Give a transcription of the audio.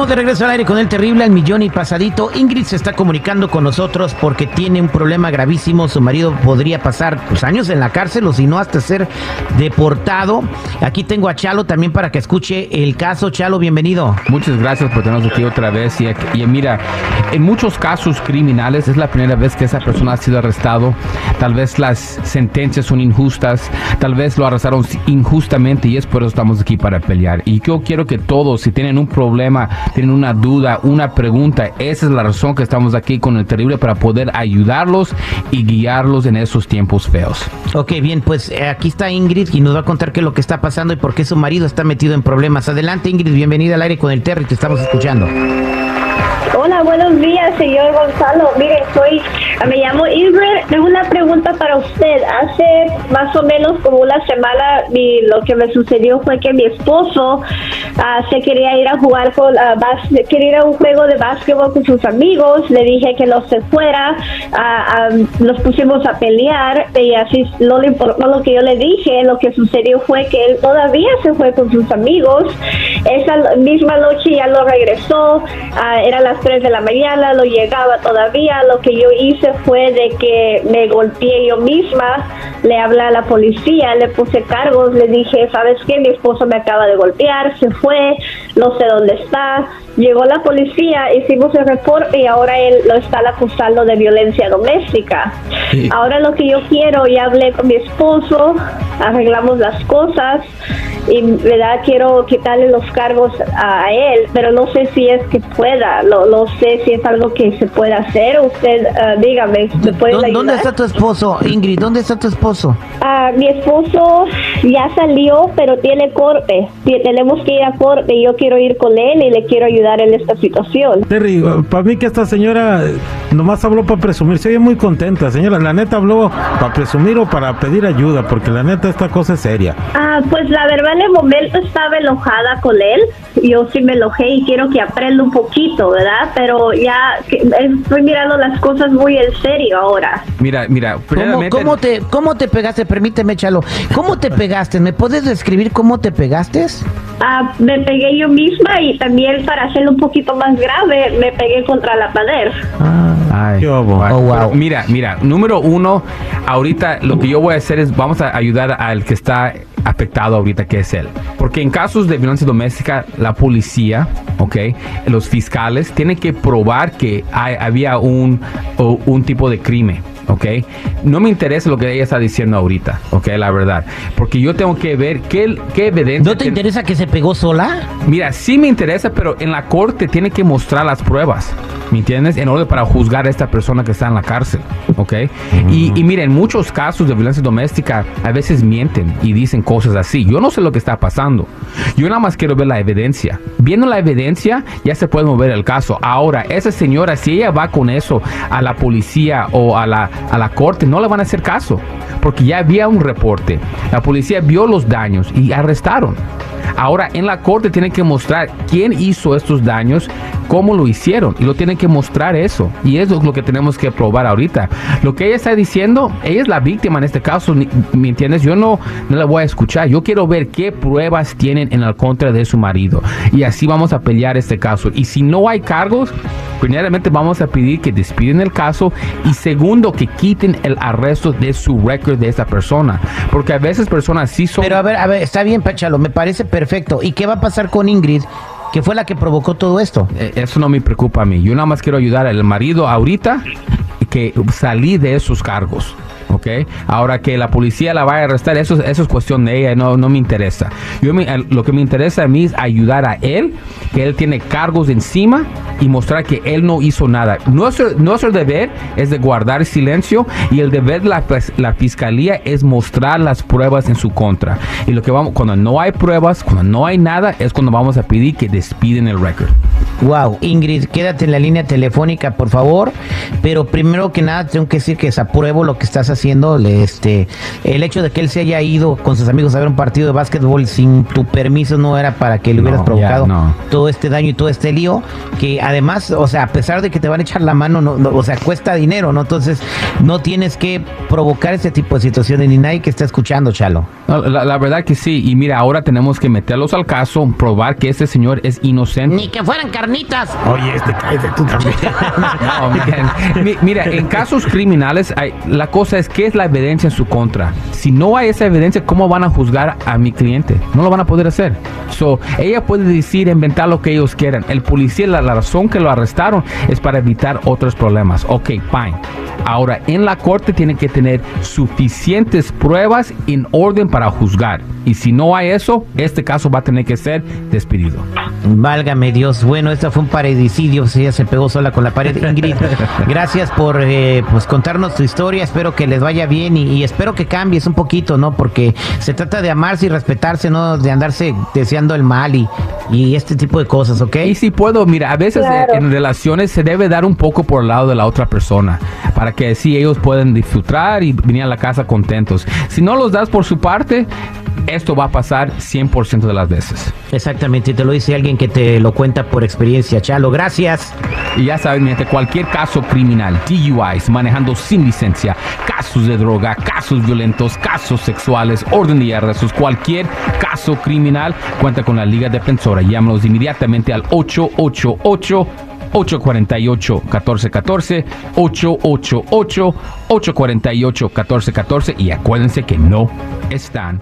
De regreso al aire con el terrible al millón y pasadito. Ingrid se está comunicando con nosotros porque tiene un problema gravísimo. Su marido podría pasar pues, años en la cárcel o si no hasta ser deportado. Aquí tengo a Chalo también para que escuche el caso. Chalo, bienvenido. Muchas gracias por tenernos aquí otra vez. Y, y mira, en muchos casos criminales es la primera vez que esa persona ha sido arrestado. Tal vez las sentencias son injustas, tal vez lo arrestaron injustamente y es por eso estamos aquí para pelear. Y yo quiero que todos, si tienen un problema, tienen una duda, una pregunta, esa es la razón que estamos aquí con el terrible para poder ayudarlos y guiarlos en esos tiempos feos. Ok, bien, pues eh, aquí está Ingrid y nos va a contar qué es lo que está pasando y por qué su marido está metido en problemas. Adelante Ingrid, bienvenida al aire con el Terry, te estamos escuchando. Hola, buenos días, señor Gonzalo. Mire, soy, me llamo Ingrid. Tengo una pregunta para usted. Hace más o menos como una semana, mi, lo que me sucedió fue que mi esposo ah, se quería ir a jugar con, uh, quería ir a un juego de básquetbol con sus amigos. Le dije que no se fuera. Uh, nos pusimos a pelear y así no le importó lo que yo le dije. Lo que sucedió fue que él todavía se fue con sus amigos. Esa misma noche ya lo regresó. era las 3 de la mañana, lo llegaba todavía. Lo que yo hice fue de que me golpeé yo misma, le hablé a la policía, le puse cargos, le dije, ¿sabes qué? Mi esposo me acaba de golpear, se fue, no sé dónde está. Llegó la policía, hicimos el reporte y ahora él lo está acusando de violencia doméstica. Ahora lo que yo quiero, ya hablé con mi esposo, arreglamos las cosas y verdad quiero quitarle los cargos a, él, pero no sé si es que pueda, no, no sé si es algo que se puede hacer. Usted, uh, dígame, ¿me puede ayudar? ¿Dónde está tu esposo, Ingrid? ¿Dónde está tu esposo? Uh, mi esposo ya salió, pero tiene corte. Tenemos que ir a corte y yo quiero ir con él y le quiero ayudar en esta situación. Terry, para mí que esta señora nomás habló para presumir, se oye muy contenta, señora. La neta habló para presumir o para pedir ayuda, porque la neta esta cosa es seria. Ah, pues la verdad en el momento estaba enojada con él. Yo sí me enojé y quiero que aprenda un poquito, ¿verdad? Pero ya estoy mirando las cosas muy en serio ahora. Mira, mira, ¿Cómo, ¿cómo, te, ¿Cómo te pegaste? Permíteme, Chalo. ¿Cómo te pegaste? ¿Me puedes describir cómo te pegaste? Ah, me pegué yo misma y también para hacerlo un poquito más grave, me pegué contra la pared. Ah, ay, oh, wow. Mira, mira, número uno, ahorita lo que yo voy a hacer es, vamos a ayudar al que está afectado ahorita, que es él. Porque en casos de violencia doméstica, la policía, ok, los fiscales tienen que probar que hay, había un, un tipo de crimen. ¿Ok? No me interesa lo que ella está diciendo ahorita, ¿ok? La verdad. Porque yo tengo que ver qué, qué evidencia... ¿No te interesa que se pegó sola? Mira, sí me interesa, pero en la corte tiene que mostrar las pruebas. ¿Me entiendes? En orden para juzgar a esta persona que está en la cárcel, ¿ok? y, y mira, en muchos casos de violencia doméstica, a veces mienten y dicen cosas así. Yo no sé lo que está pasando. Yo nada más quiero ver la evidencia. Viendo la evidencia, ya se puede mover el caso. Ahora, esa señora, si ella va con eso a la policía o a la, a la corte, no le van a hacer caso. Porque ya había un reporte. La policía vio los daños y arrestaron. Ahora en la corte tienen que mostrar quién hizo estos daños, cómo lo hicieron y lo tienen que mostrar eso. Y eso es lo que tenemos que probar ahorita. Lo que ella está diciendo, ella es la víctima en este caso, ¿me entiendes? Yo no, no la voy a escuchar. Yo quiero ver qué pruebas tienen en el contra de su marido. Y así vamos a pelear este caso. Y si no hay cargos, primeramente vamos a pedir que despiden el caso y segundo que quiten el arresto de su récord de esa persona. Porque a veces personas sí son... Pero a ver, a ver, está bien, Pachalo, me parece perfecto. ¿Y qué va a pasar con Ingrid? que fue la que provocó todo esto. Eh, eso no me preocupa a mí. Yo nada más quiero ayudar al marido ahorita que salí de esos cargos. ¿Ok? Ahora que la policía la vaya a arrestar, eso, eso es cuestión de ella, no, no me interesa. Yo lo que me interesa a mí es ayudar a él, que él tiene cargos encima y mostrar que él no hizo nada. Nuestro, nuestro deber es de guardar silencio y el deber de la, la fiscalía es mostrar las pruebas en su contra. Y lo que vamos, cuando no hay pruebas, cuando no hay nada, es cuando vamos a pedir que despiden el récord. Wow, Ingrid, quédate en la línea telefónica, por favor. Pero primero que nada, tengo que decir que desapruebo lo que estás haciendo. Este, el hecho de que él se haya ido con sus amigos a ver un partido de básquetbol sin tu permiso no era para que le hubieras No, provocado no. todo este daño y todo este lío. Que además, o sea, a pesar de que te van a echar la mano, no, no, o sea, cuesta dinero, ¿no? Entonces, no tienes que provocar ese tipo de situaciones ni nadie que está escuchando, Chalo. La, la verdad que sí. Y mira, ahora tenemos que meterlos al caso, probar que este señor es inocente. Ni que fueran carnitas. Oye, este cállate tú también. No, man. Mi- Mira, en casos criminales, hay- la cosa es qué es la evidencia en su contra. Si no hay esa evidencia, ¿cómo van a juzgar a mi cliente? No lo van a poder hacer. So, ella puede decir, inventar lo que ellos quieran. El policía, la, la razón que lo arrestaron es para evitar otros problemas. Ok, fine. Ahora, en la corte tienen que tener suficientes pruebas en orden para juzgar. Y si no hay eso, este caso va a tener que ser despedido. Válgame Dios. Bueno, esto fue un paredicidio. Si ella se pegó sola con la pared. Ingrid, gracias por eh, pues contarnos tu historia. Espero que les vaya bien y, y espero que cambies un poquito, ¿no? Porque se trata de amarse y respetarse, no de andarse deseando el mal y, y este tipo de cosas, ¿ok? Y si puedo, mira, a veces Claro. eh, en relaciones se debe dar un poco por el lado de la otra persona, para que así ellos puedan disfrutar y venir a la casa contentos. Si no los das por su parte, esto va a pasar 100% de las veces. Exactamente, y te lo dice alguien que te lo cuenta por experiencia. Chalo, gracias. Y ya saben, gente, cualquier caso criminal, DUIs, manejando sin licencia, casos de droga, casos violentos, casos sexuales, orden de arrestos, cualquier caso criminal, cuenta con la Liga Defensora. Llámanos inmediatamente al 888 848-1414, 888-848-1414 y acuérdense que no están